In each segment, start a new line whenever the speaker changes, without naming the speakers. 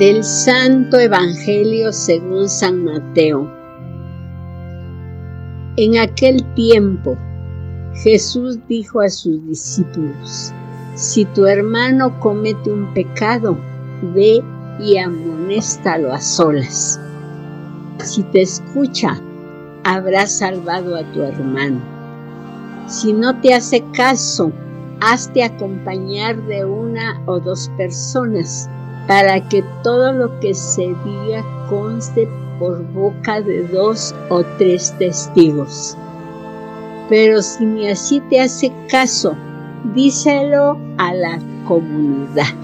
Del Santo Evangelio según San Mateo. En aquel tiempo Jesús dijo a sus discípulos, si tu hermano comete un pecado, ve y amonéstalo a solas. Si te escucha, habrás salvado a tu hermano. Si no te hace caso, hazte acompañar de una o dos personas para que todo lo que se diga conste por boca de dos o tres testigos. Pero si ni así te hace caso, díselo a la comunidad.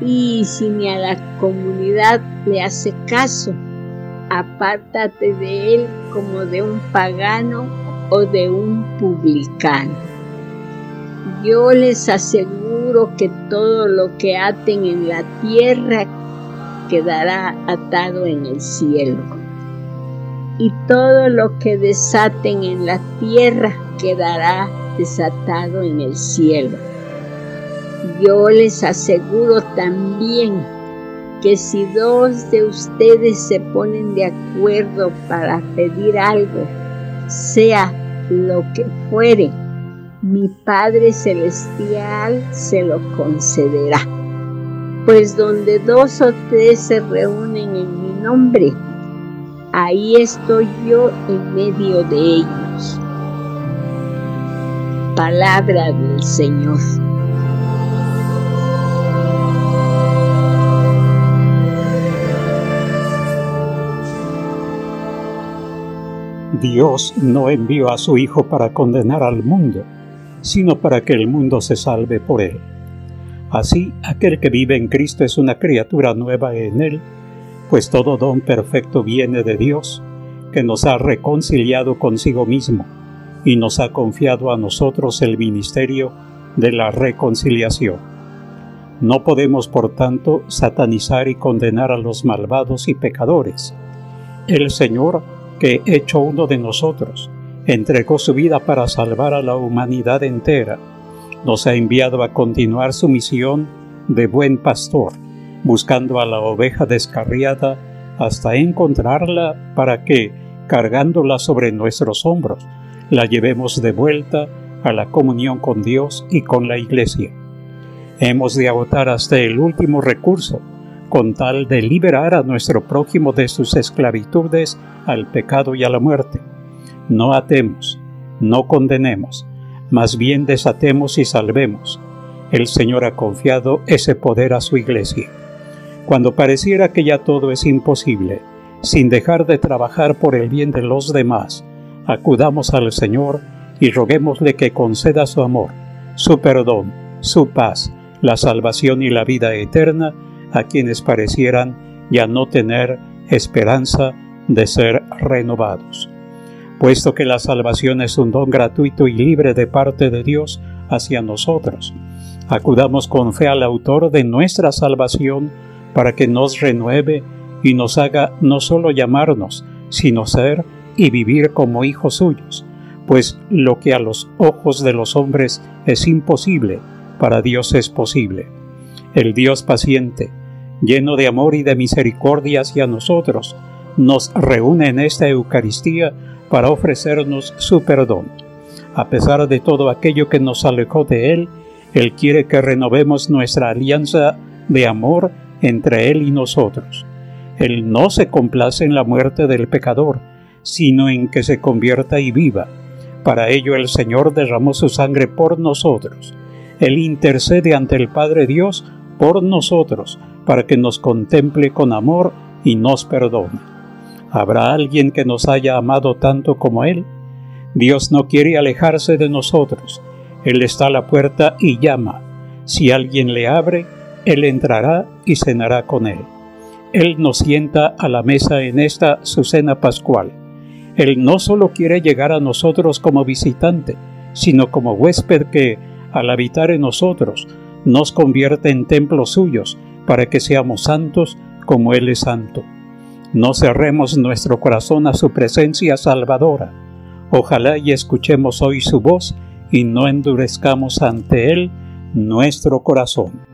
Y si ni a la comunidad le hace caso, apártate de él como de un pagano o de un publicano. Yo les aseguro que todo lo que aten en la tierra quedará atado en el cielo. Y todo lo que desaten en la tierra quedará desatado en el cielo. Yo les aseguro también que si dos de ustedes se ponen de acuerdo para pedir algo, sea lo que fuere, mi Padre Celestial se lo concederá. Pues donde dos o tres se reúnen en mi nombre, ahí estoy yo en medio de ellos. Palabra del Señor.
Dios no envió a su Hijo para condenar al mundo, sino para que el mundo se salve por él. Así, aquel que vive en Cristo es una criatura nueva en él, pues todo don perfecto viene de Dios, que nos ha reconciliado consigo mismo y nos ha confiado a nosotros el ministerio de la reconciliación. No podemos, por tanto, satanizar y condenar a los malvados y pecadores. El Señor que, hecho uno de nosotros, entregó su vida para salvar a la humanidad entera, nos ha enviado a continuar su misión de buen pastor, buscando a la oveja descarriada hasta encontrarla para que, cargándola sobre nuestros hombros, la llevemos de vuelta a la comunión con Dios y con la Iglesia. Hemos de agotar hasta el último recurso con tal de liberar a nuestro prójimo de sus esclavitudes al pecado y a la muerte. No atemos, no condenemos, más bien desatemos y salvemos. El Señor ha confiado ese poder a su iglesia. Cuando pareciera que ya todo es imposible, sin dejar de trabajar por el bien de los demás, acudamos al Señor y roguémosle que conceda su amor, su perdón, su paz, la salvación y la vida eterna a quienes parecieran ya no tener esperanza de ser renovados. Puesto que la salvación es un don gratuito y libre de parte de Dios hacia nosotros, acudamos con fe al autor de nuestra salvación para que nos renueve y nos haga no solo llamarnos, sino ser y vivir como hijos suyos, pues lo que a los ojos de los hombres es imposible, para Dios es posible. El Dios paciente, lleno de amor y de misericordia hacia nosotros, nos reúne en esta Eucaristía para ofrecernos su perdón. A pesar de todo aquello que nos alejó de Él, Él quiere que renovemos nuestra alianza de amor entre Él y nosotros. Él no se complace en la muerte del pecador, sino en que se convierta y viva. Para ello el Señor derramó su sangre por nosotros. Él intercede ante el Padre Dios por nosotros, para que nos contemple con amor y nos perdone. ¿Habrá alguien que nos haya amado tanto como Él? Dios no quiere alejarse de nosotros. Él está a la puerta y llama. Si alguien le abre, Él entrará y cenará con Él. Él nos sienta a la mesa en esta su cena pascual. Él no solo quiere llegar a nosotros como visitante, sino como huésped que, al habitar en nosotros, nos convierte en templos suyos para que seamos santos como Él es santo. No cerremos nuestro corazón a su presencia salvadora. Ojalá y escuchemos hoy su voz y no endurezcamos ante Él nuestro corazón.